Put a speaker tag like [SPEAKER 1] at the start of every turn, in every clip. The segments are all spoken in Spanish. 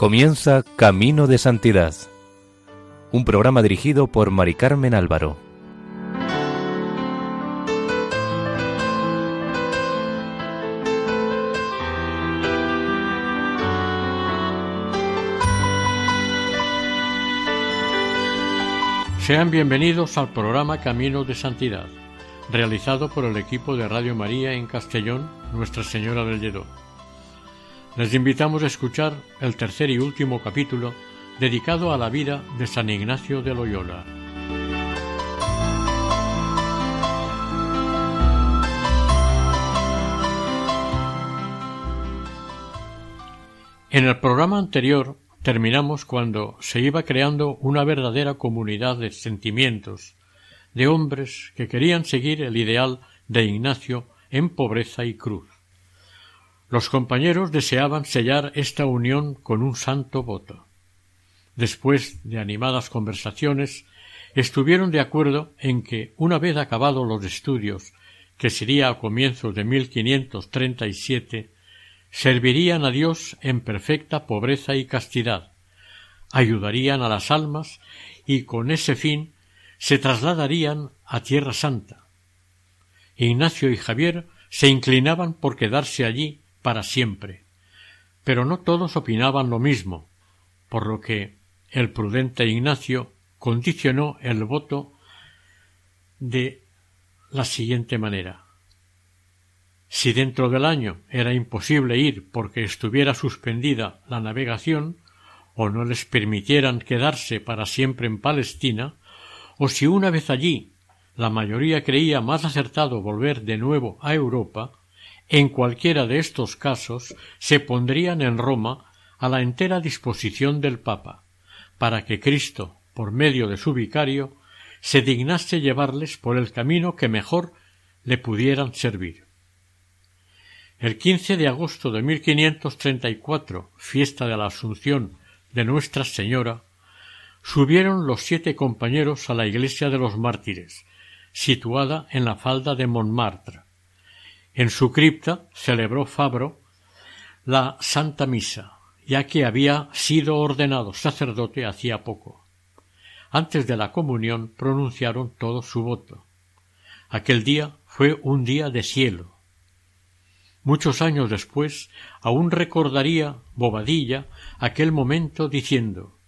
[SPEAKER 1] Comienza Camino de Santidad, un programa dirigido por Mari Carmen Álvaro.
[SPEAKER 2] Sean bienvenidos al programa Camino de Santidad, realizado por el equipo de Radio María en Castellón, Nuestra Señora del Lledó. Les invitamos a escuchar el tercer y último capítulo dedicado a la vida de San Ignacio de Loyola. En el programa anterior terminamos cuando se iba creando una verdadera comunidad de sentimientos, de hombres que querían seguir el ideal de Ignacio en pobreza y cruz. Los compañeros deseaban sellar esta unión con un santo voto. Después de animadas conversaciones, estuvieron de acuerdo en que, una vez acabados los estudios, que sería a comienzos de 1537, servirían a Dios en perfecta pobreza y castidad, ayudarían a las almas y con ese fin se trasladarían a Tierra Santa. Ignacio y Javier se inclinaban por quedarse allí para siempre. Pero no todos opinaban lo mismo, por lo que el prudente Ignacio condicionó el voto de la siguiente manera. Si dentro del año era imposible ir porque estuviera suspendida la navegación, o no les permitieran quedarse para siempre en Palestina, o si una vez allí la mayoría creía más acertado volver de nuevo a Europa, en cualquiera de estos casos se pondrían en Roma a la entera disposición del Papa, para que Cristo, por medio de su vicario, se dignase llevarles por el camino que mejor le pudieran servir. El 15 de agosto de 1534, fiesta de la Asunción de Nuestra Señora, subieron los siete compañeros a la iglesia de los mártires, situada en la falda de Montmartre, en su cripta celebró Fabro la Santa Misa, ya que había sido ordenado sacerdote hacía poco. Antes de la comunión pronunciaron todo su voto. Aquel día fue un día de cielo. Muchos años después aún recordaría Bobadilla aquel momento diciendo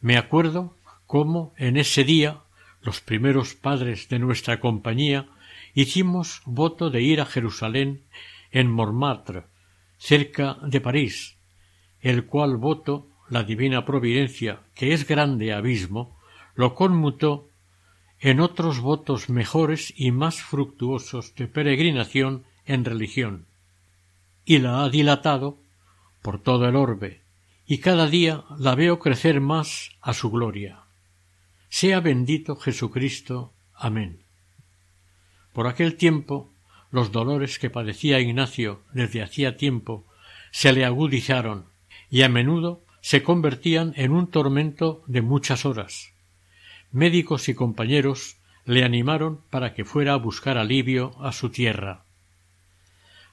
[SPEAKER 2] Me acuerdo cómo en ese día los primeros padres de nuestra compañía hicimos voto de ir a Jerusalén en Montmartre, cerca de París, el cual voto la divina providencia, que es grande abismo, lo conmutó en otros votos mejores y más fructuosos de peregrinación en religión, y la ha dilatado por todo el orbe, y cada día la veo crecer más a su gloria. Sea bendito Jesucristo. Amén. Por aquel tiempo los dolores que padecía Ignacio desde hacía tiempo se le agudizaron y a menudo se convertían en un tormento de muchas horas. Médicos y compañeros le animaron para que fuera a buscar alivio a su tierra.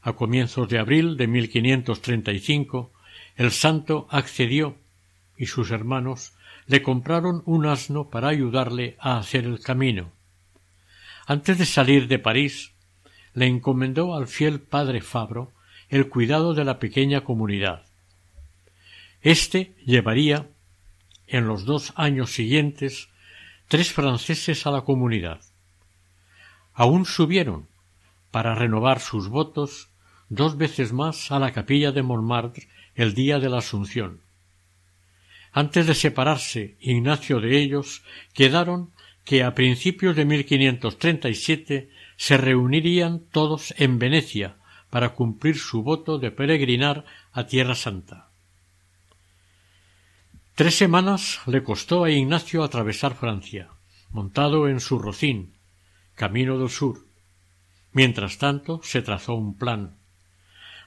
[SPEAKER 2] A comienzos de abril de 1535 el santo accedió y sus hermanos le compraron un asno para ayudarle a hacer el camino. Antes de salir de París, le encomendó al fiel padre Fabro el cuidado de la pequeña comunidad. Este llevaría, en los dos años siguientes, tres franceses a la comunidad. Aún subieron, para renovar sus votos, dos veces más a la capilla de Montmartre el día de la Asunción. Antes de separarse Ignacio de ellos, quedaron que a principios de 1537 se reunirían todos en Venecia para cumplir su voto de peregrinar a Tierra Santa. Tres semanas le costó a Ignacio atravesar Francia, montado en su rocín, camino del sur. Mientras tanto se trazó un plan.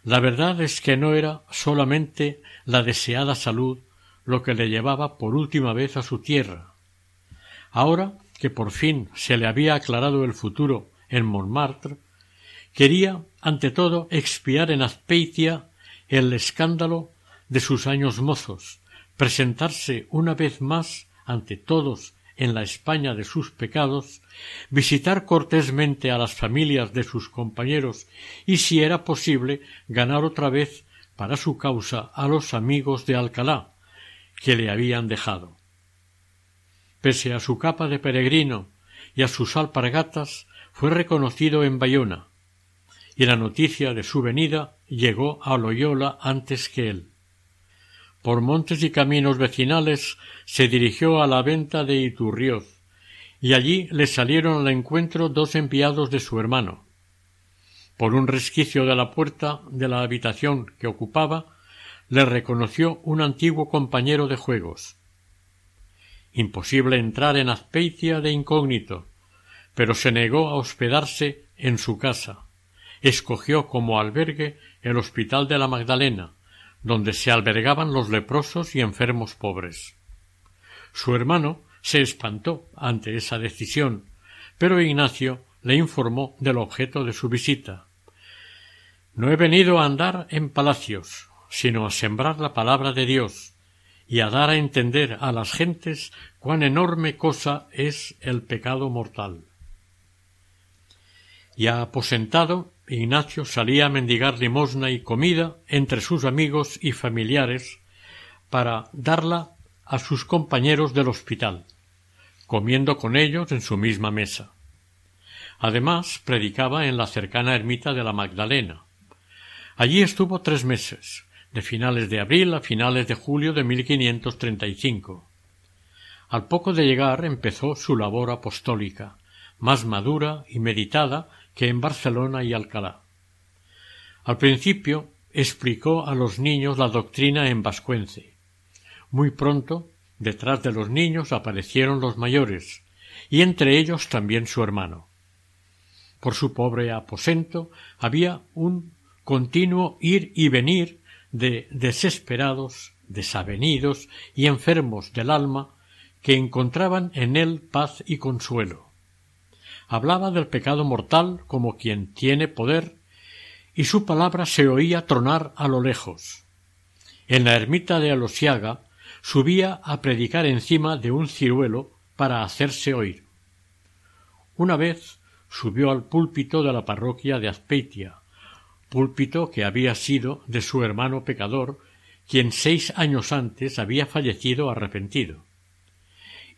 [SPEAKER 2] La verdad es que no era solamente la deseada salud lo que le llevaba por última vez a su tierra. Ahora que por fin se le había aclarado el futuro en Montmartre, quería ante todo expiar en Azpeitia el escándalo de sus años mozos, presentarse una vez más ante todos en la España de sus pecados, visitar cortésmente a las familias de sus compañeros y, si era posible, ganar otra vez para su causa a los amigos de Alcalá, que le habían dejado. Pese a su capa de peregrino y a sus alpargatas, fue reconocido en Bayona, y la noticia de su venida llegó a Loyola antes que él. Por montes y caminos vecinales se dirigió a la venta de Iturrioz, y allí le salieron al encuentro dos enviados de su hermano. Por un resquicio de la puerta de la habitación que ocupaba, le reconoció un antiguo compañero de juegos. Imposible entrar en Azpeitia de incógnito, pero se negó a hospedarse en su casa. Escogió como albergue el Hospital de la Magdalena, donde se albergaban los leprosos y enfermos pobres. Su hermano se espantó ante esa decisión, pero Ignacio le informó del objeto de su visita. No he venido a andar en palacios, sino a sembrar la palabra de Dios y a dar a entender a las gentes cuán enorme cosa es el pecado mortal. Ya aposentado, Ignacio salía a mendigar limosna y comida entre sus amigos y familiares para darla a sus compañeros del hospital, comiendo con ellos en su misma mesa. Además, predicaba en la cercana ermita de la Magdalena. Allí estuvo tres meses, de finales de abril a finales de julio de 1535. Al poco de llegar empezó su labor apostólica, más madura y meditada que en Barcelona y Alcalá. Al principio explicó a los niños la doctrina en vascuence. Muy pronto, detrás de los niños aparecieron los mayores, y entre ellos también su hermano. Por su pobre aposento había un continuo ir y venir de desesperados, desavenidos y enfermos del alma que encontraban en él paz y consuelo hablaba del pecado mortal como quien tiene poder, y su palabra se oía tronar a lo lejos. En la ermita de Alosiaga subía a predicar encima de un ciruelo para hacerse oír. Una vez subió al púlpito de la parroquia de Azpeitia, púlpito que había sido de su hermano pecador, quien seis años antes había fallecido arrepentido.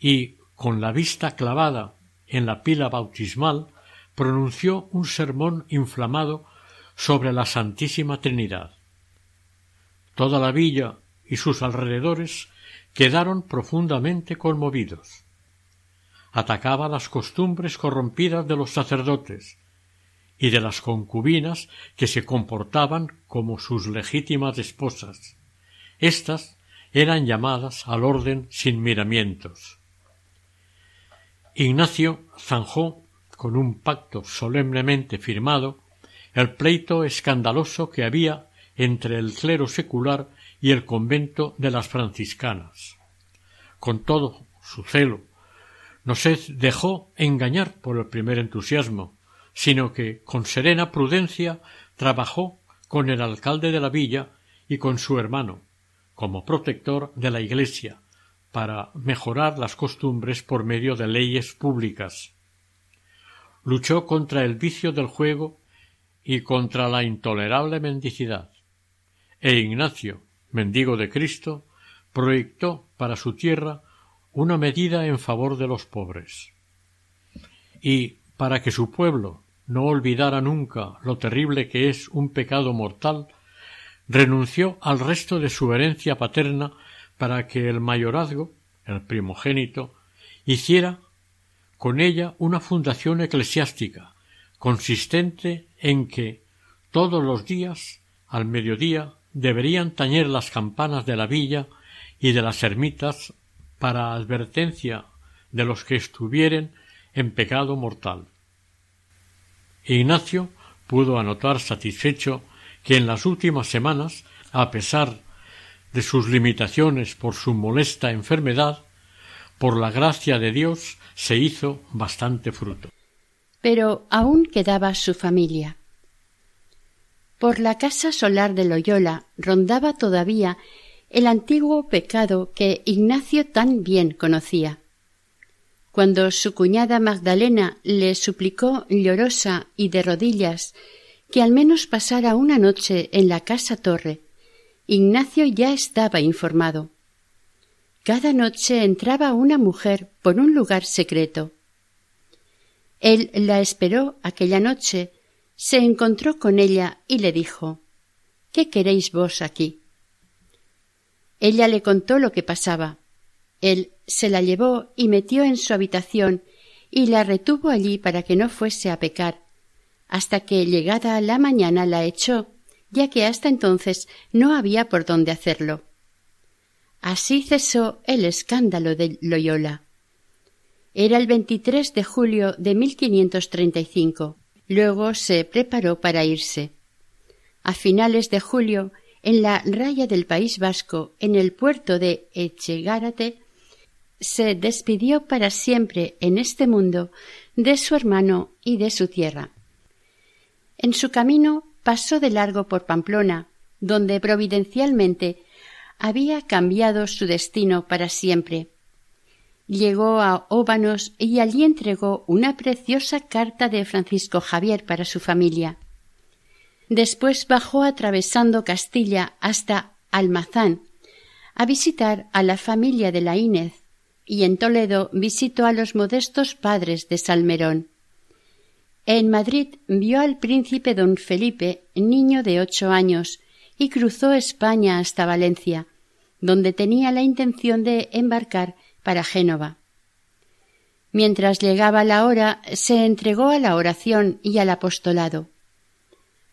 [SPEAKER 2] Y, con la vista clavada en la pila bautismal, pronunció un sermón inflamado sobre la Santísima Trinidad. Toda la villa y sus alrededores quedaron profundamente conmovidos. Atacaba las costumbres corrompidas de los sacerdotes y de las concubinas que se comportaban como sus legítimas esposas. Estas eran llamadas al orden sin miramientos. Ignacio zanjó con un pacto solemnemente firmado el pleito escandaloso que había entre el clero secular y el convento de las franciscanas. Con todo su celo, no se dejó engañar por el primer entusiasmo, sino que con serena prudencia trabajó con el alcalde de la villa y con su hermano, como protector de la Iglesia, para mejorar las costumbres por medio de leyes públicas. Luchó contra el vicio del juego y contra la intolerable mendicidad. E Ignacio, mendigo de Cristo, proyectó para su tierra una medida en favor de los pobres. Y para que su pueblo no olvidara nunca lo terrible que es un pecado mortal, renunció al resto de su herencia paterna para que el mayorazgo, el primogénito, hiciera con ella una fundación eclesiástica, consistente en que todos los días, al mediodía, deberían tañer las campanas de la villa y de las ermitas para advertencia de los que estuvieren en pecado mortal. Ignacio pudo anotar satisfecho que en las últimas semanas, a pesar de sus limitaciones por su molesta enfermedad, por la gracia de Dios se hizo bastante fruto.
[SPEAKER 3] Pero aún quedaba su familia. Por la casa solar de Loyola rondaba todavía el antiguo pecado que Ignacio tan bien conocía. Cuando su cuñada Magdalena le suplicó llorosa y de rodillas que al menos pasara una noche en la casa torre, Ignacio ya estaba informado. Cada noche entraba una mujer por un lugar secreto. Él la esperó aquella noche, se encontró con ella y le dijo ¿Qué queréis vos aquí? Ella le contó lo que pasaba. Él se la llevó y metió en su habitación y la retuvo allí para que no fuese a pecar, hasta que llegada la mañana la echó, ya que hasta entonces no había por dónde hacerlo. Así cesó el escándalo de Loyola. Era el 23 de julio de 1535. Luego se preparó para irse. A finales de julio en la raya del País Vasco, en el puerto de Echegárate, se despidió para siempre en este mundo de su hermano y de su tierra. En su camino pasó de largo por Pamplona, donde providencialmente había cambiado su destino para siempre. Llegó a Óbanos y allí entregó una preciosa carta de Francisco Javier para su familia. Después bajó atravesando Castilla hasta Almazán a visitar a la familia de la Inez y en Toledo visitó a los modestos padres de Salmerón. En Madrid vio al príncipe don Felipe, niño de ocho años, y cruzó España hasta Valencia, donde tenía la intención de embarcar para Génova. Mientras llegaba la hora, se entregó a la oración y al apostolado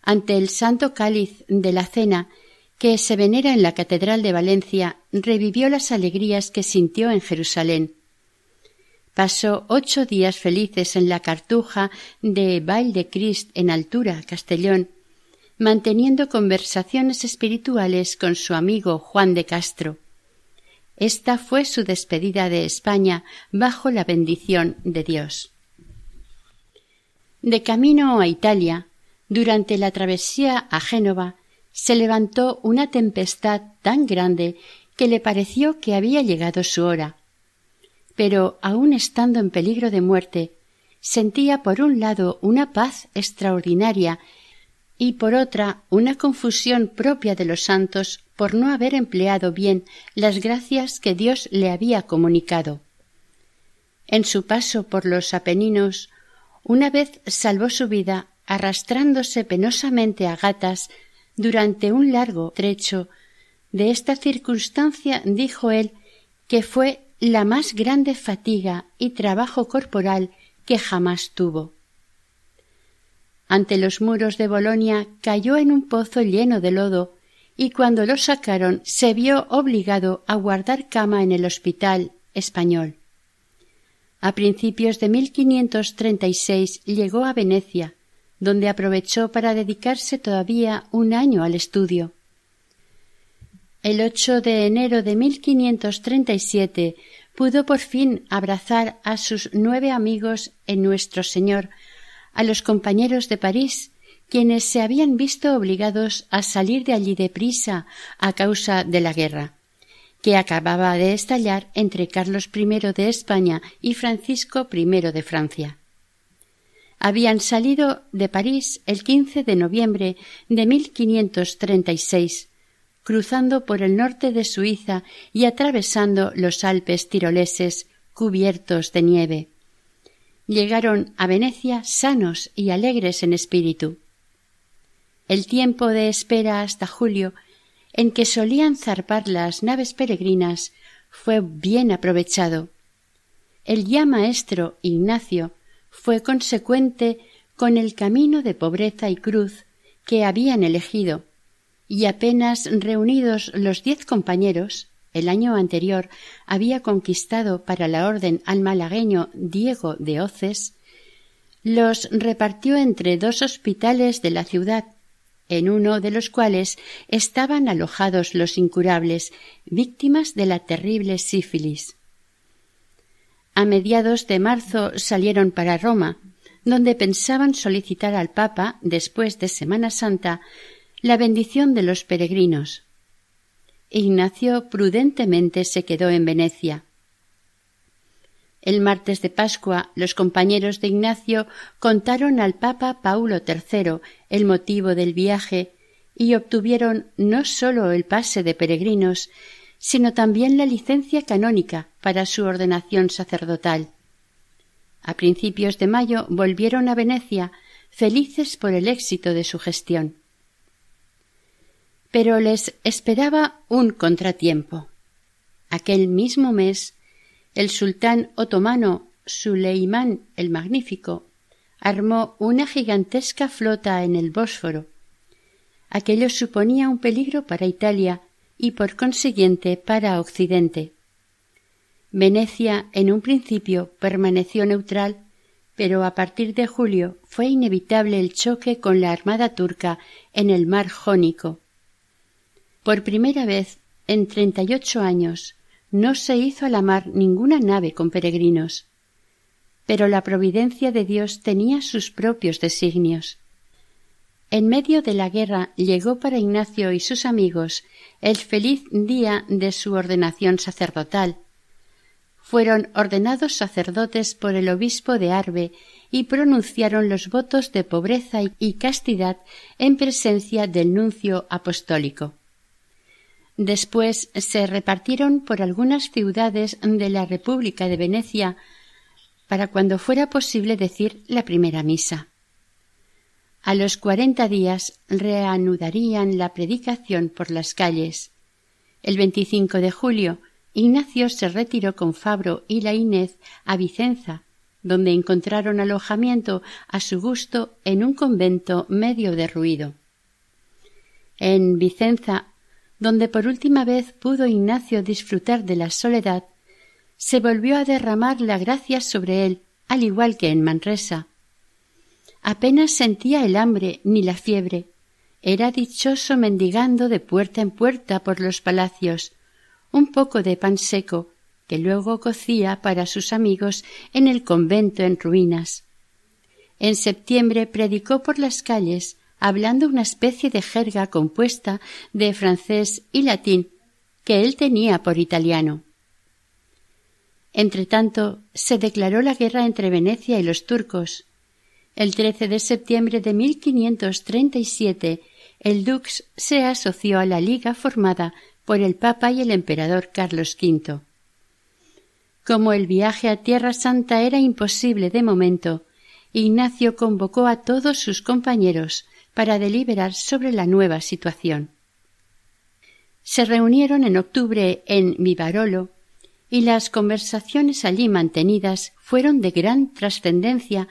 [SPEAKER 3] ante el santo cáliz de la cena que se venera en la Catedral de Valencia, revivió las alegrías que sintió en Jerusalén. Pasó ocho días felices en la cartuja de Bail de Christ en Altura, Castellón, manteniendo conversaciones espirituales con su amigo Juan de Castro. Esta fue su despedida de España bajo la bendición de Dios. De camino a Italia, durante la travesía a Génova se levantó una tempestad tan grande que le pareció que había llegado su hora. Pero aun estando en peligro de muerte, sentía por un lado una paz extraordinaria y por otra una confusión propia de los santos por no haber empleado bien las gracias que Dios le había comunicado. En su paso por los Apeninos, una vez salvó su vida arrastrándose penosamente a gatas durante un largo trecho. De esta circunstancia dijo él que fue la más grande fatiga y trabajo corporal que jamás tuvo. Ante los muros de Bolonia cayó en un pozo lleno de lodo y cuando lo sacaron se vio obligado a guardar cama en el hospital español. A principios de 1536 llegó a Venecia, donde aprovechó para dedicarse todavía un año al estudio. El 8 de enero de 1537 pudo por fin abrazar a sus nueve amigos en nuestro Señor, a los compañeros de París, quienes se habían visto obligados a salir de allí deprisa a causa de la guerra, que acababa de estallar entre Carlos I de España y Francisco I de Francia habían salido de París el 15 de noviembre de 1536, cruzando por el norte de Suiza y atravesando los Alpes tiroleses cubiertos de nieve. Llegaron a Venecia sanos y alegres en espíritu. El tiempo de espera hasta julio, en que solían zarpar las naves peregrinas, fue bien aprovechado. El ya maestro Ignacio fue consecuente con el camino de pobreza y cruz que habían elegido, y apenas reunidos los diez compañeros, el año anterior había conquistado para la orden al malagueño Diego de Oces, los repartió entre dos hospitales de la ciudad, en uno de los cuales estaban alojados los incurables, víctimas de la terrible sífilis. A mediados de marzo salieron para Roma, donde pensaban solicitar al Papa, después de Semana Santa, la bendición de los peregrinos. Ignacio prudentemente se quedó en Venecia. El martes de Pascua los compañeros de Ignacio contaron al Papa Paulo III el motivo del viaje y obtuvieron no sólo el pase de peregrinos, sino también la licencia canónica para su ordenación sacerdotal. A principios de mayo volvieron a Venecia, felices por el éxito de su gestión. Pero les esperaba un contratiempo. Aquel mismo mes, el sultán otomano Suleimán el Magnífico armó una gigantesca flota en el Bósforo. Aquello suponía un peligro para Italia y por consiguiente para Occidente. Venecia en un principio permaneció neutral, pero a partir de julio fue inevitable el choque con la armada turca en el mar Jónico. Por primera vez en treinta y ocho años no se hizo a la mar ninguna nave con peregrinos. Pero la providencia de Dios tenía sus propios designios. En medio de la guerra llegó para Ignacio y sus amigos el feliz día de su ordenación sacerdotal. Fueron ordenados sacerdotes por el obispo de Arbe y pronunciaron los votos de pobreza y castidad en presencia del nuncio apostólico. Después se repartieron por algunas ciudades de la República de Venecia para cuando fuera posible decir la primera misa. A los cuarenta días reanudarían la predicación por las calles. El 25 de julio, Ignacio se retiró con Fabro y la Inés a Vicenza, donde encontraron alojamiento a su gusto en un convento medio derruido. En Vicenza, donde por última vez pudo Ignacio disfrutar de la soledad, se volvió a derramar la gracia sobre él, al igual que en Manresa, apenas sentía el hambre ni la fiebre. Era dichoso mendigando de puerta en puerta por los palacios un poco de pan seco que luego cocía para sus amigos en el convento en ruinas. En septiembre predicó por las calles, hablando una especie de jerga compuesta de francés y latín que él tenía por italiano. Entretanto, se declaró la guerra entre Venecia y los turcos, el 13 de septiembre de 1537, el Dux se asoció a la liga formada por el Papa y el emperador Carlos V. Como el viaje a Tierra Santa era imposible de momento, Ignacio convocó a todos sus compañeros para deliberar sobre la nueva situación. Se reunieron en octubre en Vivarolo y las conversaciones allí mantenidas fueron de gran trascendencia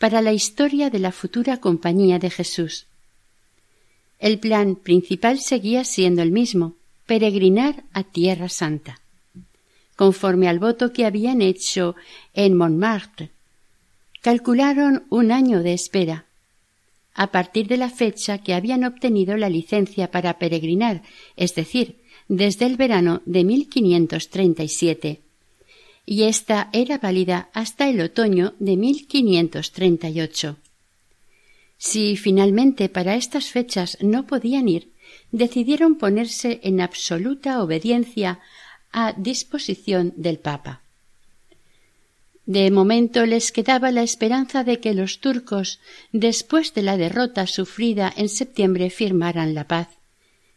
[SPEAKER 3] para la historia de la futura compañía de Jesús. El plan principal seguía siendo el mismo, peregrinar a Tierra Santa. Conforme al voto que habían hecho en Montmartre, calcularon un año de espera, a partir de la fecha que habían obtenido la licencia para peregrinar, es decir, desde el verano de 1537 y esta era válida hasta el otoño de 1538. Si finalmente para estas fechas no podían ir, decidieron ponerse en absoluta obediencia a disposición del Papa. De momento les quedaba la esperanza de que los turcos, después de la derrota sufrida en septiembre, firmaran la paz,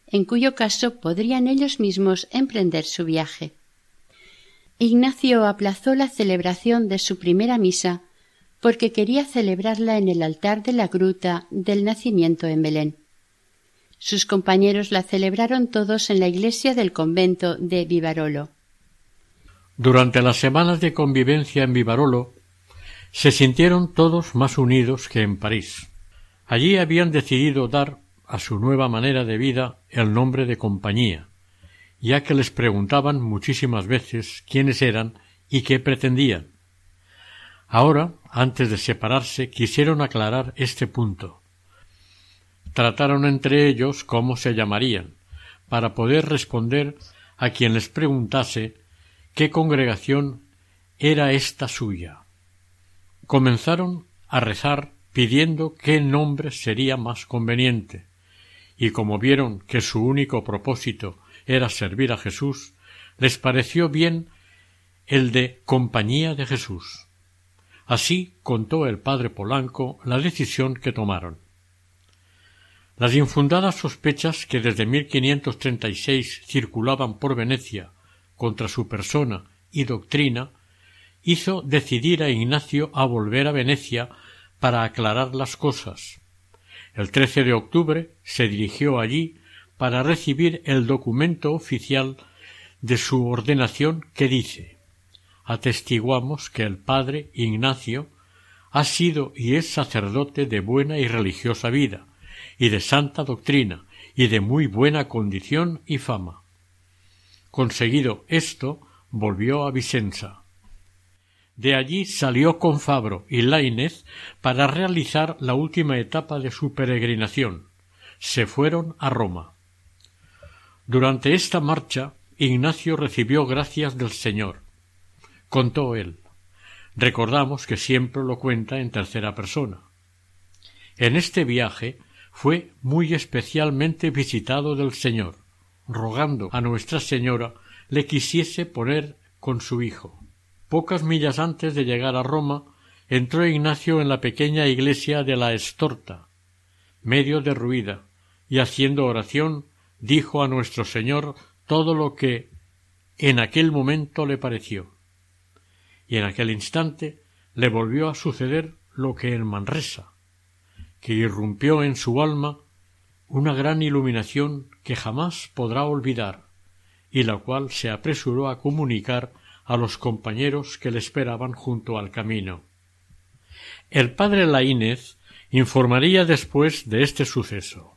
[SPEAKER 3] en cuyo caso podrían ellos mismos emprender su viaje. Ignacio aplazó la celebración de su primera misa porque quería celebrarla en el altar de la gruta del nacimiento en Belén. Sus compañeros la celebraron todos en la iglesia del convento de Vivarolo.
[SPEAKER 2] Durante las semanas de convivencia en Vivarolo se sintieron todos más unidos que en París. Allí habían decidido dar a su nueva manera de vida el nombre de compañía, ya que les preguntaban muchísimas veces quiénes eran y qué pretendían. Ahora, antes de separarse, quisieron aclarar este punto. Trataron entre ellos cómo se llamarían, para poder responder a quien les preguntase qué congregación era esta suya. Comenzaron a rezar pidiendo qué nombre sería más conveniente, y como vieron que su único propósito era servir a Jesús, les pareció bien el de compañía de Jesús. Así contó el padre Polanco la decisión que tomaron. Las infundadas sospechas que desde 1536 circulaban por Venecia contra su persona y doctrina hizo decidir a Ignacio a volver a Venecia para aclarar las cosas. El 13 de octubre se dirigió allí para recibir el documento oficial de su ordenación que dice atestiguamos que el padre Ignacio ha sido y es sacerdote de buena y religiosa vida, y de santa doctrina, y de muy buena condición y fama. Conseguido esto, volvió a Vicenza. De allí salió con Fabro y Lainez para realizar la última etapa de su peregrinación. Se fueron a Roma. Durante esta marcha, Ignacio recibió gracias del Señor. Contó él. Recordamos que siempre lo cuenta en tercera persona. En este viaje fue muy especialmente visitado del Señor, rogando a Nuestra Señora le quisiese poner con su hijo. Pocas millas antes de llegar a Roma, entró Ignacio en la pequeña iglesia de la Estorta, medio derruida, y haciendo oración dijo a nuestro Señor todo lo que en aquel momento le pareció. Y en aquel instante le volvió a suceder lo que en Manresa, que irrumpió en su alma una gran iluminación que jamás podrá olvidar, y la cual se apresuró a comunicar a los compañeros que le esperaban junto al camino. El padre Laínez informaría después de este suceso.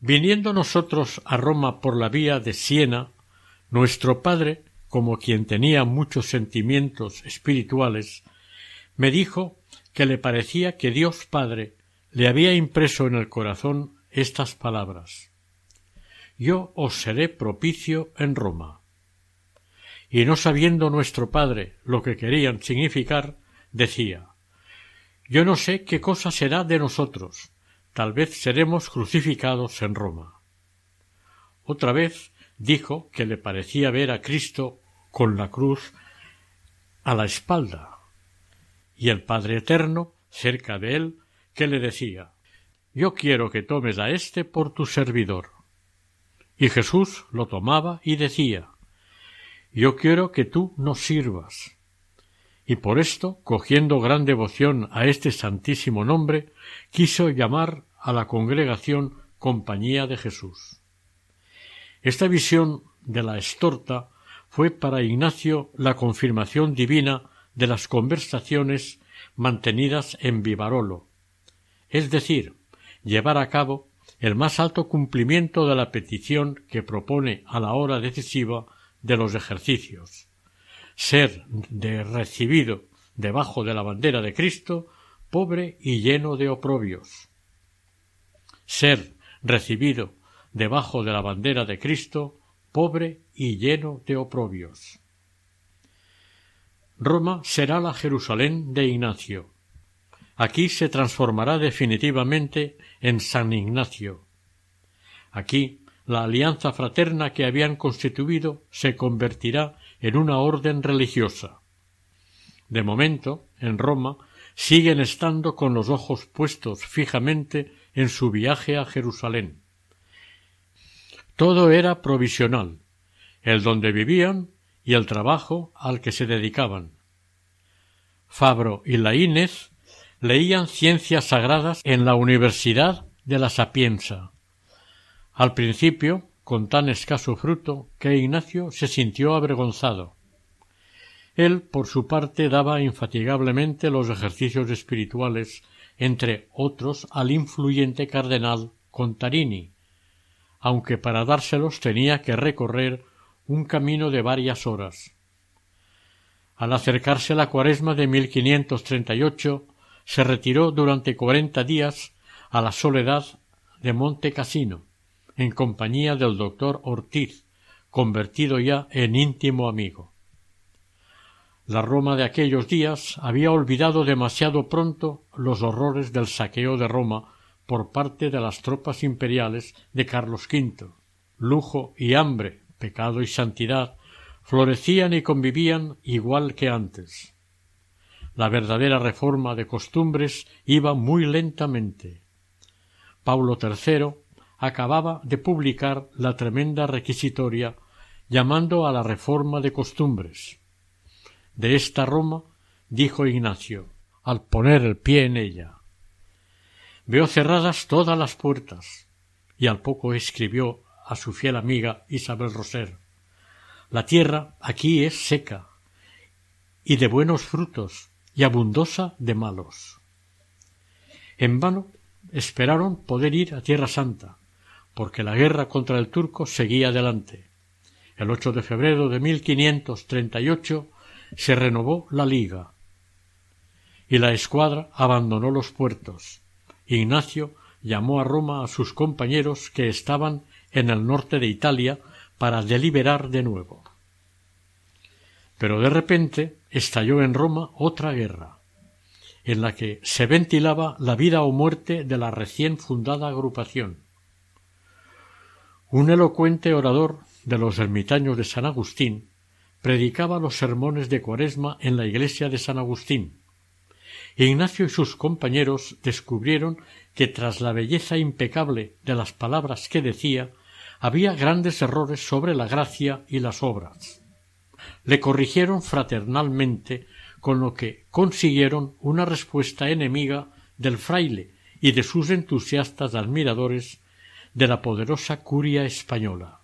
[SPEAKER 2] Viniendo nosotros a Roma por la vía de Siena, nuestro padre, como quien tenía muchos sentimientos espirituales, me dijo que le parecía que Dios Padre le había impreso en el corazón estas palabras Yo os seré propicio en Roma. Y no sabiendo nuestro padre lo que querían significar, decía Yo no sé qué cosa será de nosotros, tal vez seremos crucificados en Roma. Otra vez dijo que le parecía ver a Cristo con la cruz a la espalda, y el Padre Eterno, cerca de él, que le decía Yo quiero que tomes a éste por tu servidor. Y Jesús lo tomaba y decía Yo quiero que tú nos sirvas. Y por esto, cogiendo gran devoción a este santísimo nombre, quiso llamar a la congregación Compañía de Jesús. Esta visión de la estorta fue para Ignacio la confirmación divina de las conversaciones mantenidas en Vivarolo, es decir, llevar a cabo el más alto cumplimiento de la petición que propone a la hora decisiva de los ejercicios, ser de recibido debajo de la bandera de Cristo, pobre y lleno de oprobios. Ser recibido debajo de la bandera de Cristo, pobre y lleno de oprobios. Roma será la Jerusalén de Ignacio. Aquí se transformará definitivamente en San Ignacio. Aquí la alianza fraterna que habían constituido se convertirá en una orden religiosa. De momento, en Roma, siguen estando con los ojos puestos fijamente en su viaje a Jerusalén. Todo era provisional, el donde vivían y el trabajo al que se dedicaban. Fabro y Laínez leían ciencias sagradas en la Universidad de la Sapienza. Al principio, con tan escaso fruto que Ignacio se sintió avergonzado. Él, por su parte, daba infatigablemente los ejercicios espirituales, entre otros al influyente cardenal Contarini, aunque para dárselos tenía que recorrer un camino de varias horas. Al acercarse la cuaresma de 1538, se retiró durante cuarenta días a la soledad de Monte Casino, en compañía del doctor Ortiz, convertido ya en íntimo amigo. La Roma de aquellos días había olvidado demasiado pronto los horrores del saqueo de Roma por parte de las tropas imperiales de Carlos V. lujo y hambre, pecado y santidad, florecían y convivían igual que antes. La verdadera reforma de costumbres iba muy lentamente. Paulo III acababa de publicar la tremenda requisitoria llamando a la reforma de costumbres. De esta Roma, dijo Ignacio, al poner el pie en ella. Veo cerradas todas las puertas, y al poco escribió a su fiel amiga Isabel Roser. La tierra aquí es seca, y de buenos frutos, y abundosa de malos. En vano esperaron poder ir a Tierra Santa, porque la guerra contra el turco seguía adelante. El 8 de febrero de 1538 se renovó la liga y la escuadra abandonó los puertos. Ignacio llamó a Roma a sus compañeros que estaban en el norte de Italia para deliberar de nuevo. Pero de repente estalló en Roma otra guerra, en la que se ventilaba la vida o muerte de la recién fundada agrupación. Un elocuente orador de los ermitaños de San Agustín, predicaba los sermones de Cuaresma en la iglesia de San Agustín. Ignacio y sus compañeros descubrieron que tras la belleza impecable de las palabras que decía, había grandes errores sobre la gracia y las obras. Le corrigieron fraternalmente, con lo que consiguieron una respuesta enemiga del fraile y de sus entusiastas admiradores de la poderosa curia española.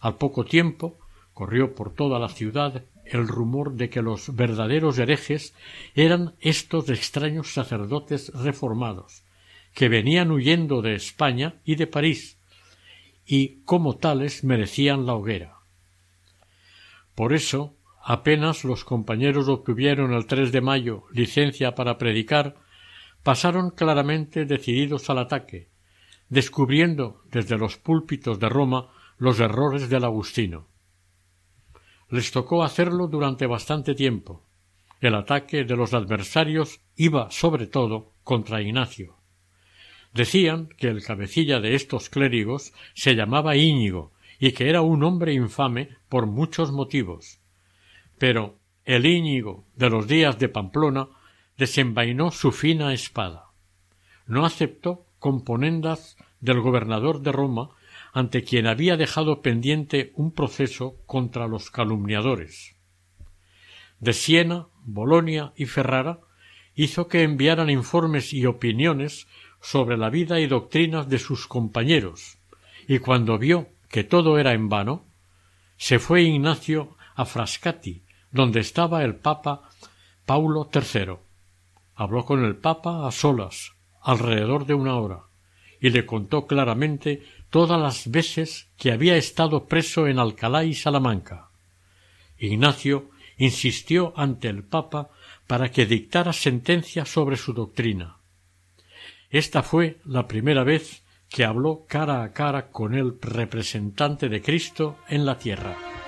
[SPEAKER 2] Al poco tiempo corrió por toda la ciudad el rumor de que los verdaderos herejes eran estos extraños sacerdotes reformados, que venían huyendo de España y de París, y como tales merecían la hoguera. Por eso, apenas los compañeros obtuvieron el 3 de mayo licencia para predicar, pasaron claramente decididos al ataque, descubriendo desde los púlpitos de Roma los errores del Agustino. Les tocó hacerlo durante bastante tiempo. El ataque de los adversarios iba sobre todo contra Ignacio. Decían que el cabecilla de estos clérigos se llamaba Íñigo y que era un hombre infame por muchos motivos. Pero el Íñigo de los días de Pamplona desenvainó su fina espada. No aceptó componendas del gobernador de Roma ante quien había dejado pendiente un proceso contra los calumniadores. De Siena, Bolonia y Ferrara hizo que enviaran informes y opiniones sobre la vida y doctrinas de sus compañeros, y cuando vio que todo era en vano, se fue Ignacio a Frascati, donde estaba el Papa Paulo III. Habló con el Papa a solas, alrededor de una hora, y le contó claramente todas las veces que había estado preso en Alcalá y Salamanca. Ignacio insistió ante el Papa para que dictara sentencia sobre su doctrina. Esta fue la primera vez que habló cara a cara con el representante de Cristo en la tierra.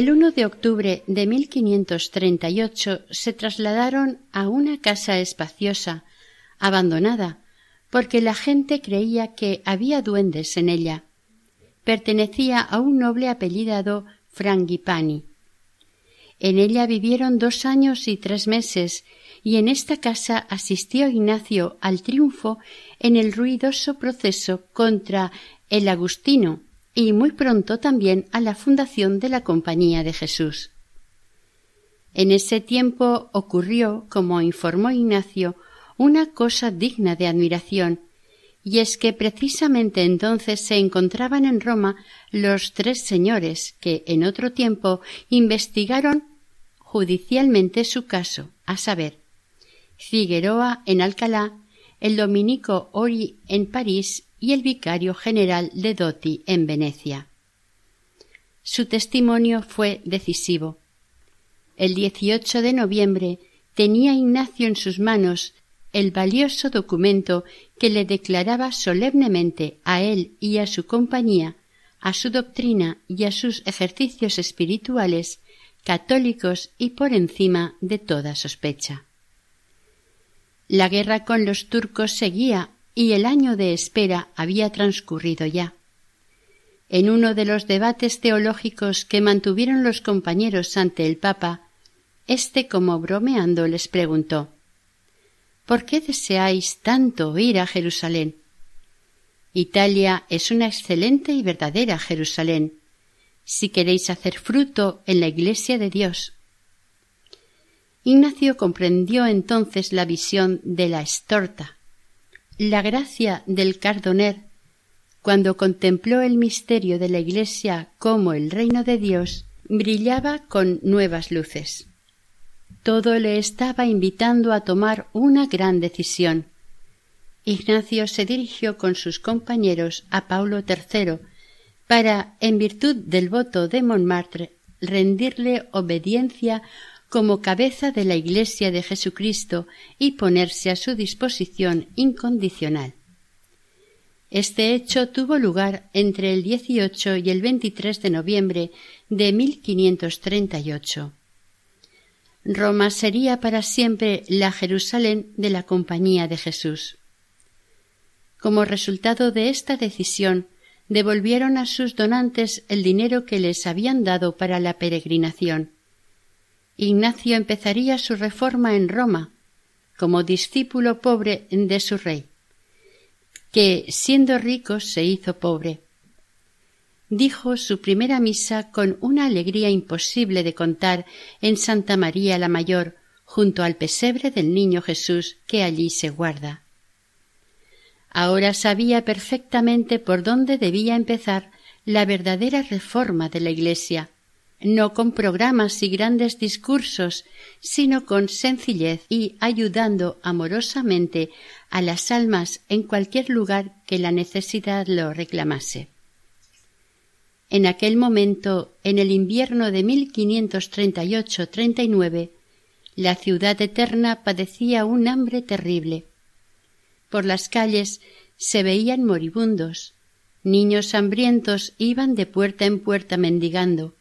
[SPEAKER 3] El 1 de octubre de 1538 se trasladaron a una casa espaciosa, abandonada, porque la gente creía que había duendes en ella. Pertenecía a un noble apellidado Frangipani. En ella vivieron dos años y tres meses, y en esta casa asistió Ignacio al triunfo en el ruidoso proceso contra el Agustino, y muy pronto también a la fundación de la Compañía de Jesús. En ese tiempo ocurrió, como informó Ignacio, una cosa digna de admiración, y es que precisamente entonces se encontraban en Roma los tres señores que en otro tiempo investigaron judicialmente su caso, a saber, Figueroa en Alcalá, el dominico Ori en París y el vicario general de Dotti en Venecia. Su testimonio fue decisivo. El 18 de noviembre tenía Ignacio en sus manos el valioso documento que le declaraba solemnemente a él y a su compañía, a su doctrina y a sus ejercicios espirituales, católicos y por encima de toda sospecha. La guerra con los turcos seguía y el año de espera había transcurrido ya. En uno de los debates teológicos que mantuvieron los compañeros ante el Papa, éste como bromeando les preguntó ¿Por qué deseáis tanto ir a Jerusalén? Italia es una excelente y verdadera Jerusalén, si queréis hacer fruto en la Iglesia de Dios. Ignacio comprendió entonces la visión de la estorta, la gracia del cardoner, cuando contempló el misterio de la Iglesia como el reino de Dios brillaba con nuevas luces. Todo le estaba invitando a tomar una gran decisión. Ignacio se dirigió con sus compañeros a Paulo III para, en virtud del voto de Montmartre, rendirle obediencia como cabeza de la Iglesia de Jesucristo y ponerse a su disposición incondicional. Este hecho tuvo lugar entre el 18 y el 23 de noviembre de 1538. Roma sería para siempre la Jerusalén de la Compañía de Jesús. Como resultado de esta decisión, devolvieron a sus donantes el dinero que les habían dado para la peregrinación. Ignacio empezaría su reforma en Roma, como discípulo pobre de su rey, que, siendo rico, se hizo pobre dijo su primera misa con una alegría imposible de contar en Santa María la Mayor, junto al pesebre del Niño Jesús que allí se guarda. Ahora sabía perfectamente por dónde debía empezar la verdadera reforma de la Iglesia, no con programas y grandes discursos, sino con sencillez y ayudando amorosamente a las almas en cualquier lugar que la necesidad lo reclamase. En aquel momento, en el invierno de 1538-39, la ciudad eterna padecía un hambre terrible. Por las calles se veían moribundos, niños hambrientos iban de puerta en puerta mendigando.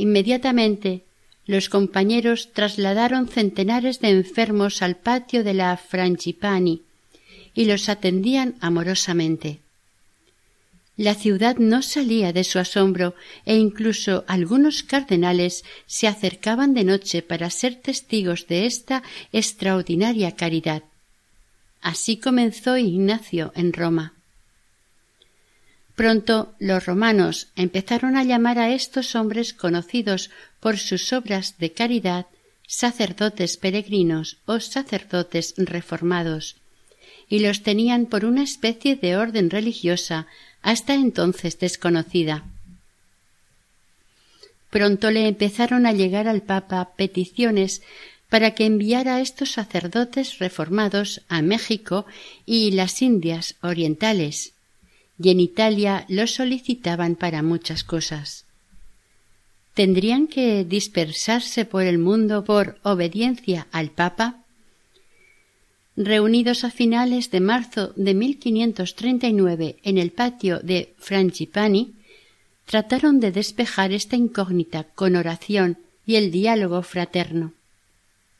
[SPEAKER 3] Inmediatamente los compañeros trasladaron centenares de enfermos al patio de la Frangipani y los atendían amorosamente. La ciudad no salía de su asombro e incluso algunos cardenales se acercaban de noche para ser testigos de esta extraordinaria caridad. Así comenzó Ignacio en Roma. Pronto los romanos empezaron a llamar a estos hombres conocidos por sus obras de caridad sacerdotes peregrinos o sacerdotes reformados, y los tenían por una especie de orden religiosa hasta entonces desconocida. Pronto le empezaron a llegar al Papa peticiones para que enviara a estos sacerdotes reformados a México y las Indias orientales, y en Italia los solicitaban para muchas cosas. ¿Tendrían que dispersarse por el mundo por obediencia al Papa? reunidos a finales de marzo de 1539 en el patio de Frangipani, trataron de despejar esta incógnita con oración y el diálogo fraterno.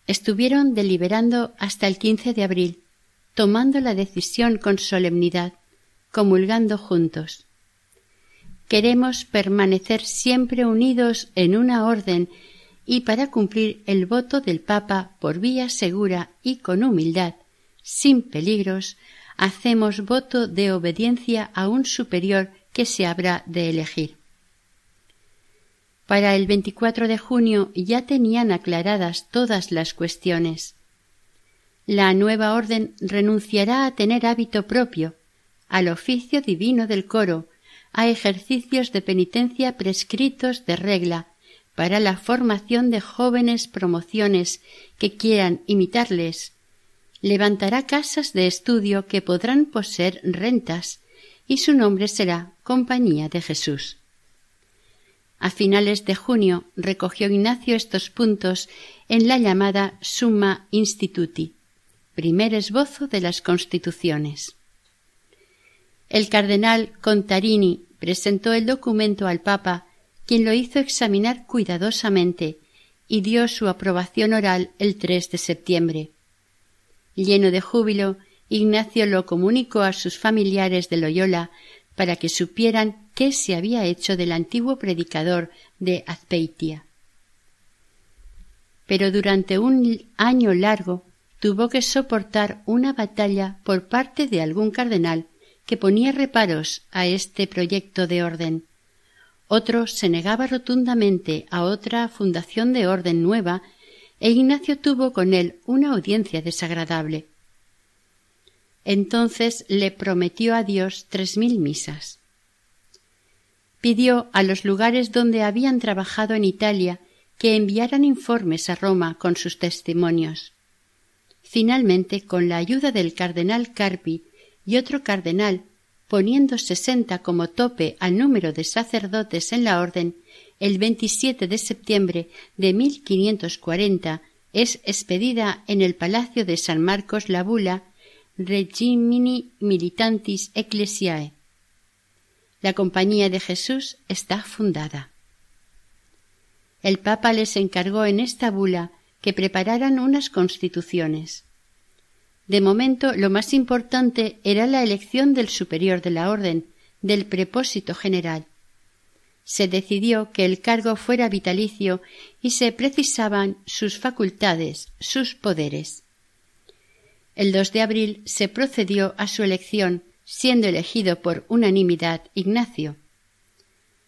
[SPEAKER 3] Estuvieron deliberando hasta el 15 de abril, tomando la decisión con solemnidad, comulgando juntos. Queremos permanecer siempre unidos en una orden y para cumplir el voto del Papa por vía segura y con humildad, sin peligros, hacemos voto de obediencia a un superior que se habrá de elegir. Para el 24 de junio ya tenían aclaradas todas las cuestiones. La nueva orden renunciará a tener hábito propio, al oficio divino del coro, a ejercicios de penitencia prescritos de regla, para la formación de jóvenes promociones que quieran imitarles. Levantará casas de estudio que podrán poseer rentas, y su nombre será Compañía de Jesús. A finales de junio recogió Ignacio estos puntos en la llamada Summa Instituti, primer esbozo de las constituciones. El cardenal Contarini presentó el documento al Papa, quien lo hizo examinar cuidadosamente y dio su aprobación oral el 3 de septiembre. Lleno de júbilo, Ignacio lo comunicó a sus familiares de Loyola para que supieran qué se había hecho del antiguo predicador de Azpeitia. Pero durante un año largo tuvo que soportar una batalla por parte de algún cardenal que ponía reparos a este proyecto de orden. Otro se negaba rotundamente a otra fundación de orden nueva e Ignacio tuvo con él una audiencia desagradable. Entonces le prometió a Dios tres mil misas pidió a los lugares donde habían trabajado en Italia que enviaran informes a Roma con sus testimonios. Finalmente, con la ayuda del cardenal Carpi y otro cardenal, poniendo sesenta como tope al número de sacerdotes en la orden, el 27 de septiembre de 1540 es expedida en el Palacio de San Marcos la bula Regimini Militantis Ecclesiae, la Compañía de Jesús está fundada. El Papa les encargó en esta bula que prepararan unas constituciones. De momento, lo más importante era la elección del superior de la orden, del prepósito general. Se decidió que el cargo fuera vitalicio y se precisaban sus facultades, sus poderes. El 2 de abril se procedió a su elección siendo elegido por unanimidad Ignacio.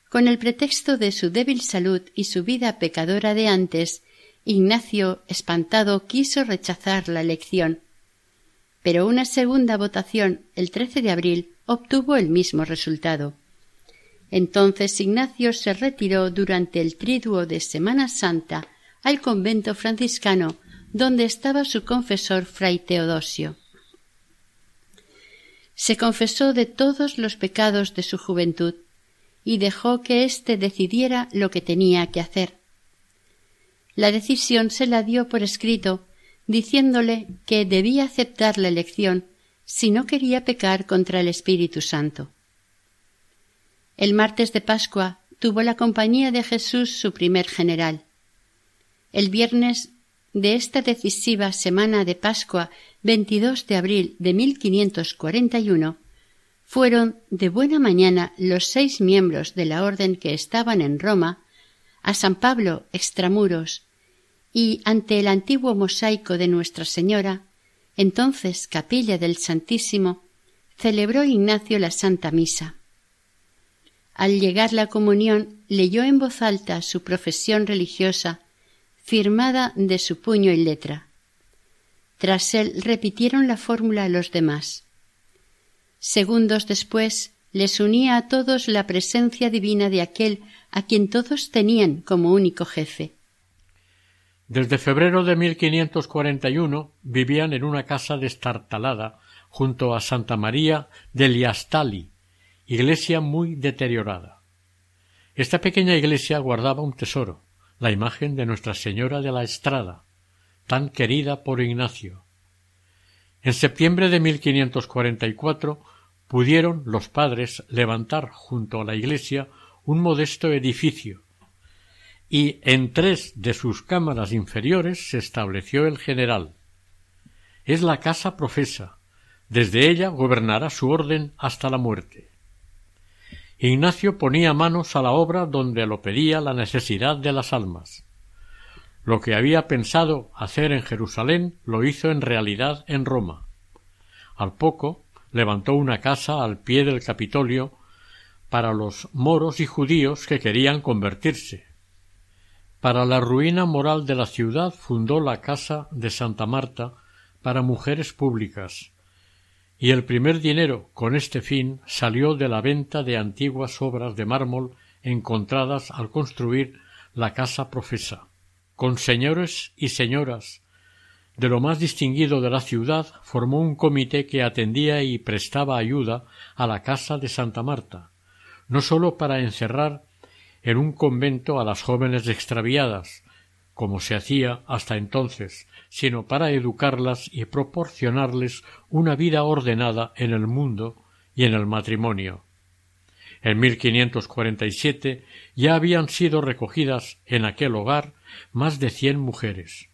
[SPEAKER 3] Con el pretexto de su débil salud y su vida pecadora de antes, Ignacio, espantado, quiso rechazar la elección. Pero una segunda votación, el 13 de abril, obtuvo el mismo resultado. Entonces Ignacio se retiró durante el triduo de Semana Santa al convento franciscano donde estaba su confesor fray Teodosio se confesó de todos los pecados de su juventud y dejó que éste decidiera lo que tenía que hacer. La decisión se la dio por escrito, diciéndole que debía aceptar la elección si no quería pecar contra el Espíritu Santo. El martes de Pascua tuvo la compañía de Jesús su primer general. El viernes de esta decisiva semana de Pascua 22 de abril de 1541 fueron de buena mañana los seis miembros de la orden que estaban en Roma a San Pablo extramuros y ante el antiguo mosaico de Nuestra Señora, entonces capilla del Santísimo, celebró Ignacio la Santa Misa. Al llegar la comunión leyó en voz alta su profesión religiosa firmada de su puño y letra. Tras él repitieron la fórmula a los demás. Segundos después les unía a todos la presencia divina de aquel a quien todos tenían como único jefe.
[SPEAKER 2] Desde febrero de 1541 vivían en una casa destartalada junto a Santa María del Iastali, iglesia muy deteriorada. Esta pequeña iglesia guardaba un tesoro, la imagen de Nuestra Señora de la Estrada, tan querida por Ignacio. En septiembre de 1544 pudieron los padres levantar junto a la iglesia un modesto edificio, y en tres de sus cámaras inferiores se estableció el general. Es la casa profesa, desde ella gobernará su orden hasta la muerte. Ignacio ponía manos a la obra donde lo pedía la necesidad de las almas. Lo que había pensado hacer en Jerusalén lo hizo en realidad en Roma. Al poco levantó una casa al pie del Capitolio para los moros y judíos que querían convertirse. Para la ruina moral de la ciudad fundó la Casa de Santa Marta para mujeres públicas, y el primer dinero con este fin salió de la venta de antiguas obras de mármol encontradas al construir la casa profesa. Con señores y señoras de lo más distinguido de la ciudad formó un comité que atendía y prestaba ayuda a la casa de Santa Marta, no sólo para encerrar en un convento a las jóvenes extraviadas, como se hacía hasta entonces, sino para educarlas y proporcionarles una vida ordenada en el mundo y en el matrimonio. En 1547 ya habían sido recogidas en aquel hogar más de cien mujeres.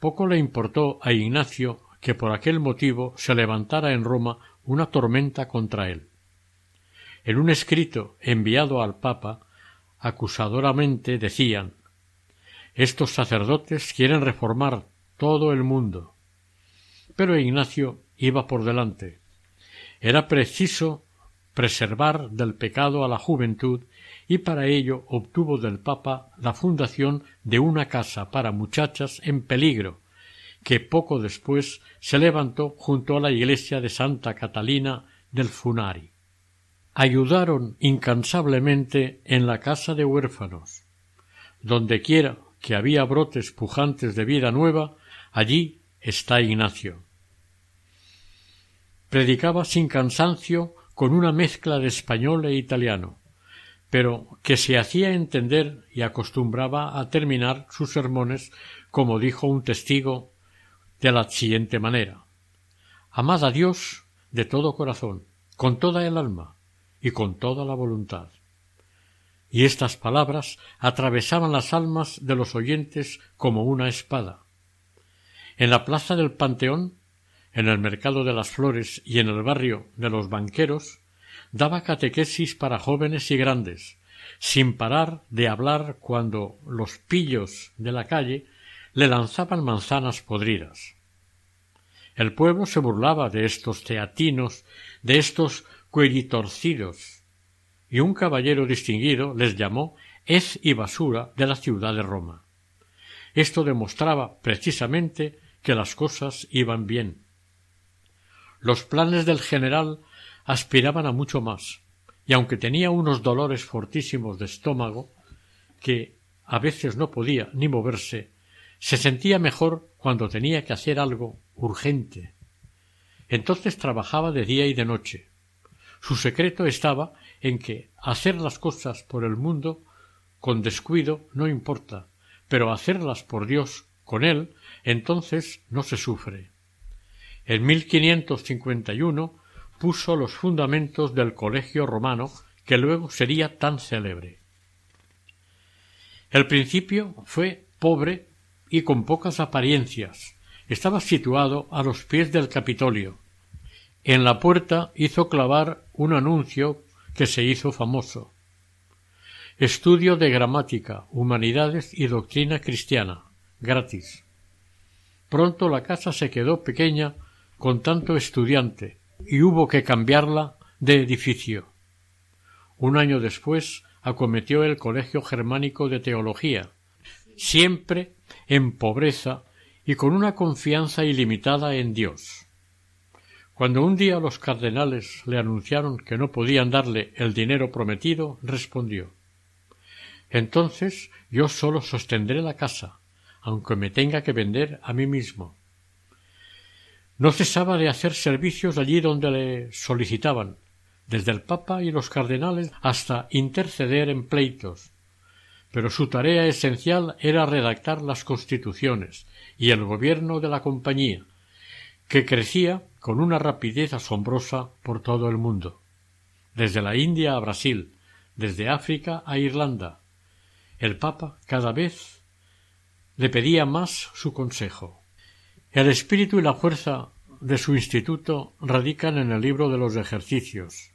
[SPEAKER 2] Poco le importó a Ignacio que por aquel motivo se levantara en Roma una tormenta contra él. En un escrito enviado al Papa, acusadoramente decían estos sacerdotes quieren reformar todo el mundo. Pero Ignacio iba por delante. Era preciso preservar del pecado a la juventud y para ello obtuvo del Papa la fundación de una casa para muchachas en peligro, que poco después se levantó junto a la iglesia de Santa Catalina del Funari. Ayudaron incansablemente en la casa de huérfanos. Donde quiera que había brotes pujantes de vida nueva, allí está Ignacio. Predicaba sin cansancio con una mezcla de español e italiano, pero que se hacía entender y acostumbraba a terminar sus sermones, como dijo un testigo, de la siguiente manera Amad a Dios de todo corazón, con toda el alma y con toda la voluntad y estas palabras atravesaban las almas de los oyentes como una espada. En la plaza del Panteón, en el mercado de las flores y en el barrio de los banqueros, daba catequesis para jóvenes y grandes, sin parar de hablar cuando los pillos de la calle le lanzaban manzanas podridas. El pueblo se burlaba de estos teatinos, de estos cueritorcidos, y un caballero distinguido les llamó hez y basura de la ciudad de Roma. Esto demostraba precisamente que las cosas iban bien. Los planes del general aspiraban a mucho más, y aunque tenía unos dolores fortísimos de estómago, que a veces no podía ni moverse, se sentía mejor cuando tenía que hacer algo urgente. Entonces trabajaba de día y de noche. Su secreto estaba en que hacer las cosas por el mundo con descuido no importa, pero hacerlas por Dios con él, entonces no se sufre. En 1551 puso los fundamentos del colegio romano que luego sería tan célebre. El principio fue pobre y con pocas apariencias. Estaba situado a los pies del Capitolio. En la puerta hizo clavar un anuncio que se hizo famoso. Estudio de gramática, humanidades y doctrina cristiana, gratis. Pronto la casa se quedó pequeña con tanto estudiante y hubo que cambiarla de edificio. Un año después acometió el Colegio Germánico de Teología, siempre en pobreza y con una confianza ilimitada en Dios. Cuando un día los cardenales le anunciaron que no podían darle el dinero prometido, respondió Entonces yo solo sostendré la casa, aunque me tenga que vender a mí mismo. No cesaba de hacer servicios allí donde le solicitaban, desde el Papa y los cardenales hasta interceder en pleitos. Pero su tarea esencial era redactar las constituciones y el gobierno de la compañía, que crecía con una rapidez asombrosa por todo el mundo, desde la India a Brasil, desde África a Irlanda. El Papa cada vez le pedía más su consejo. El espíritu y la fuerza de su instituto radican en el libro de los ejercicios.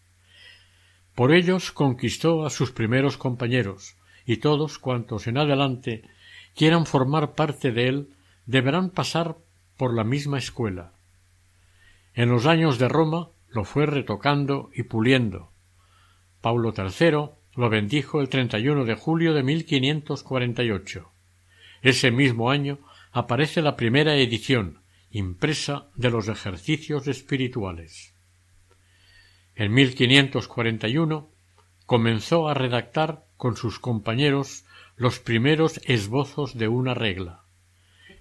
[SPEAKER 2] Por ellos conquistó a sus primeros compañeros, y todos cuantos en adelante quieran formar parte de él deberán pasar por la misma escuela. En los años de Roma lo fue retocando y puliendo. Paulo III lo bendijo el 31 de julio de 1548. Ese mismo año aparece la primera edición, impresa, de los ejercicios espirituales. En 1541 comenzó a redactar con sus compañeros los primeros esbozos de una regla.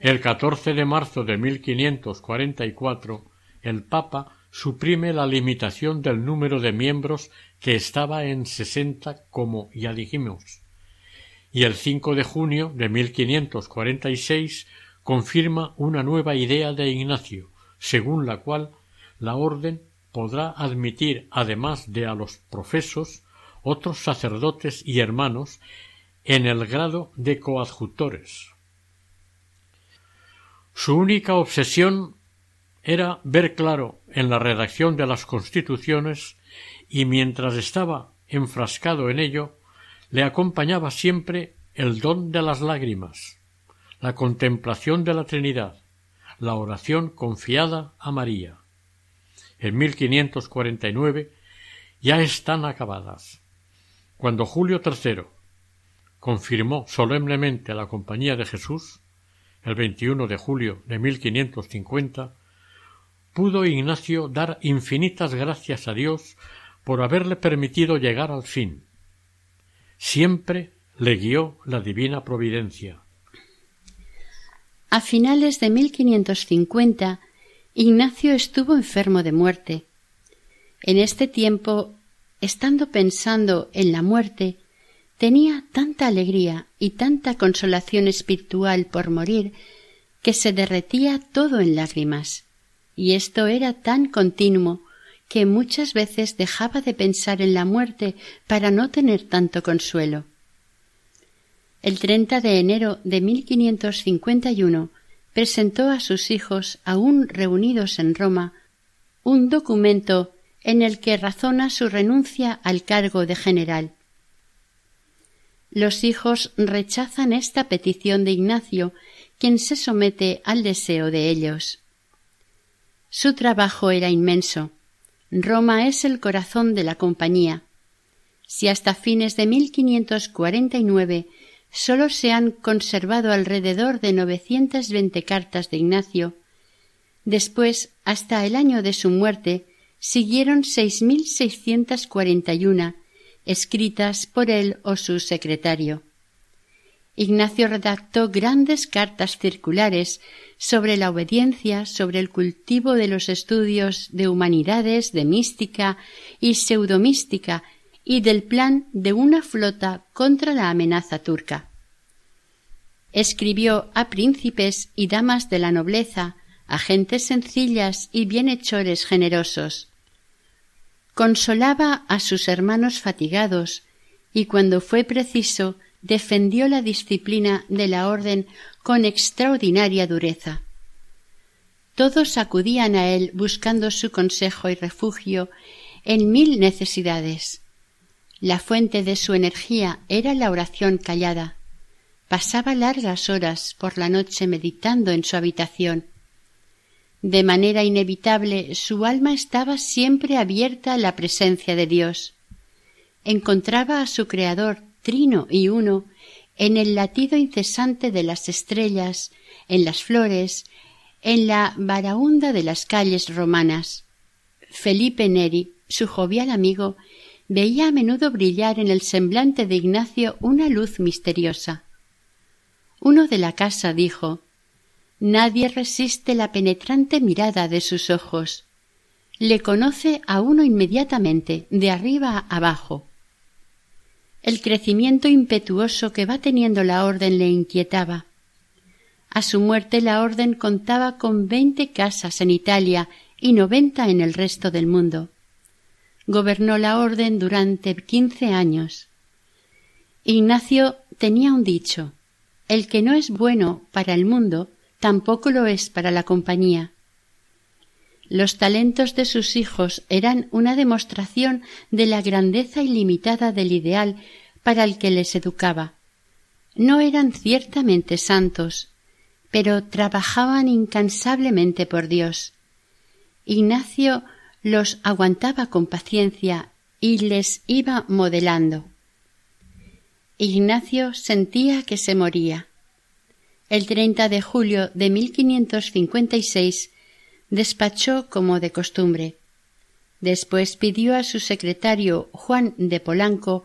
[SPEAKER 2] El 14 de marzo de 1544 el Papa suprime la limitación del número de miembros que estaba en sesenta, como ya dijimos, y el 5 de junio de 1546 confirma una nueva idea de Ignacio, según la cual la orden podrá admitir, además de a los profesos, otros sacerdotes y hermanos en el grado de coadjutores. Su única obsesión era ver claro en la redacción de las constituciones y mientras estaba enfrascado en ello le acompañaba siempre el don de las lágrimas, la contemplación de la Trinidad, la oración confiada a María. En 1549 ya están acabadas. Cuando Julio III confirmó solemnemente la Compañía de Jesús, el 21 de julio de 1550, pudo Ignacio dar infinitas gracias a Dios por haberle permitido llegar al fin. Siempre le guió la divina providencia.
[SPEAKER 3] A finales de 1550, Ignacio estuvo enfermo de muerte. En este tiempo, estando pensando en la muerte, tenía tanta alegría y tanta consolación espiritual por morir que se derretía todo en lágrimas y esto era tan continuo que muchas veces dejaba de pensar en la muerte para no tener tanto consuelo. El 30 de enero de 1551 presentó a sus hijos, aún reunidos en Roma, un documento en el que razona su renuncia al cargo de general. Los hijos rechazan esta petición de Ignacio, quien se somete al deseo de ellos. Su trabajo era inmenso. Roma es el corazón de la compañía. Si hasta fines de 1549 sólo se han conservado alrededor de 920 cartas de Ignacio, después, hasta el año de su muerte, siguieron 6.641 escritas por él o su secretario. Ignacio redactó grandes cartas circulares sobre la obediencia, sobre el cultivo de los estudios de humanidades, de mística y pseudomística, y del plan de una flota contra la amenaza turca. Escribió a príncipes y damas de la nobleza, a gentes sencillas y bienhechores generosos. Consolaba a sus hermanos fatigados, y cuando fue preciso defendió la disciplina de la orden con extraordinaria dureza. Todos acudían a él buscando su consejo y refugio en mil necesidades. La fuente de su energía era la oración callada. Pasaba largas horas por la noche meditando en su habitación. De manera inevitable su alma estaba siempre abierta a la presencia de Dios. Encontraba a su Creador trino y uno, en el latido incesante de las estrellas, en las flores, en la baraunda de las calles romanas. Felipe Neri, su jovial amigo, veía a menudo brillar en el semblante de Ignacio una luz misteriosa. Uno de la casa dijo Nadie resiste la penetrante mirada de sus ojos. Le conoce a uno inmediatamente, de arriba abajo. El crecimiento impetuoso que va teniendo la orden le inquietaba. A su muerte la orden contaba con veinte casas en Italia y noventa en el resto del mundo. Gobernó la orden durante quince años. Ignacio tenía un dicho El que no es bueno para el mundo, tampoco lo es para la compañía. Los talentos de sus hijos eran una demostración de la grandeza ilimitada del ideal para el que les educaba. No eran ciertamente santos, pero trabajaban incansablemente por Dios. Ignacio los aguantaba con paciencia y les iba modelando. Ignacio sentía que se moría. El 30 de julio de 1556 despachó como de costumbre. Después pidió a su secretario Juan de Polanco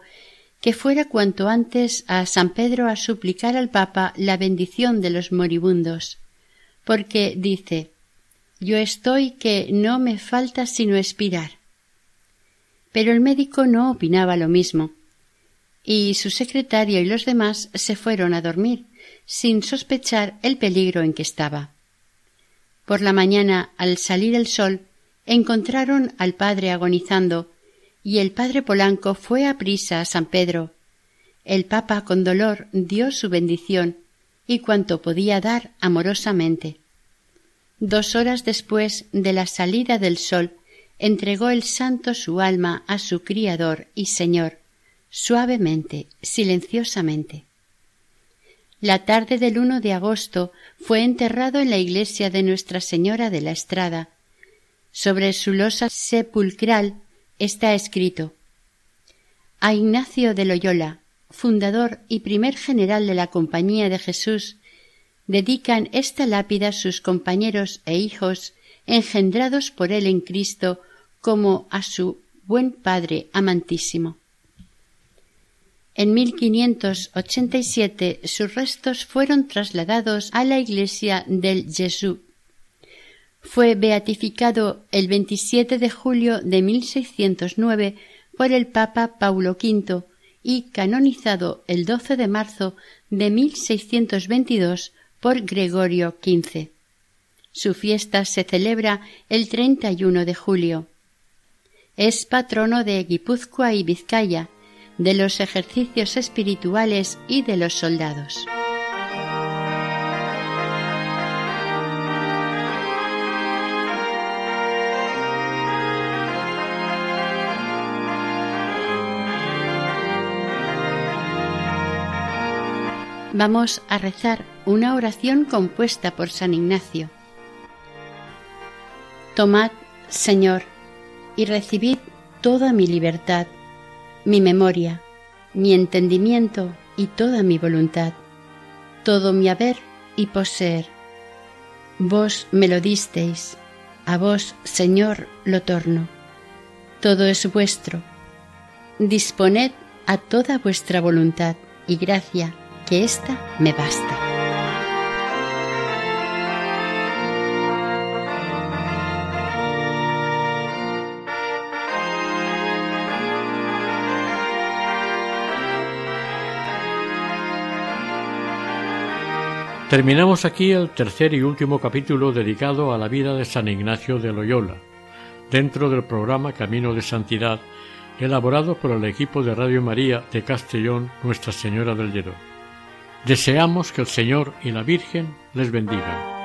[SPEAKER 3] que fuera cuanto antes a San Pedro a suplicar al Papa la bendición de los moribundos, porque dice Yo estoy que no me falta sino expirar. Pero el médico no opinaba lo mismo, y su secretario y los demás se fueron a dormir, sin sospechar el peligro en que estaba. Por la mañana, al salir el sol, encontraron al padre agonizando, y el padre Polanco fue a prisa a San Pedro. El papa con dolor dio su bendición y cuanto podía dar amorosamente. Dos horas después de la salida del sol, entregó el santo su alma a su Criador y Señor, suavemente, silenciosamente. La tarde del 1 de agosto fue enterrado en la iglesia de Nuestra Señora de la Estrada. Sobre su losa sepulcral está escrito A Ignacio de Loyola, fundador y primer general de la Compañía de Jesús, dedican esta lápida sus compañeros e hijos engendrados por él en Cristo como a su buen Padre amantísimo. En 1587 sus restos fueron trasladados a la iglesia del Jesús. Fue beatificado el 27 de julio de 1609 por el Papa Paulo V y canonizado el 12 de marzo de 1622 por Gregorio XV. Su fiesta se celebra el 31 de julio. Es patrono de Guipúzcoa y Vizcaya, de los ejercicios espirituales y de los soldados. Vamos a rezar una oración compuesta por San Ignacio. Tomad, Señor, y recibid toda mi libertad mi memoria, mi entendimiento y toda mi voluntad, todo mi haber y poseer. Vos me lo disteis, a vos, Señor, lo torno. Todo es vuestro. Disponed a toda vuestra voluntad y gracia, que ésta me basta.
[SPEAKER 2] Terminamos aquí el tercer y último capítulo dedicado a la vida de San Ignacio de Loyola, dentro del programa Camino de Santidad, elaborado por el equipo de Radio María de Castellón Nuestra Señora del Lledó. Deseamos que el Señor y la Virgen les bendigan.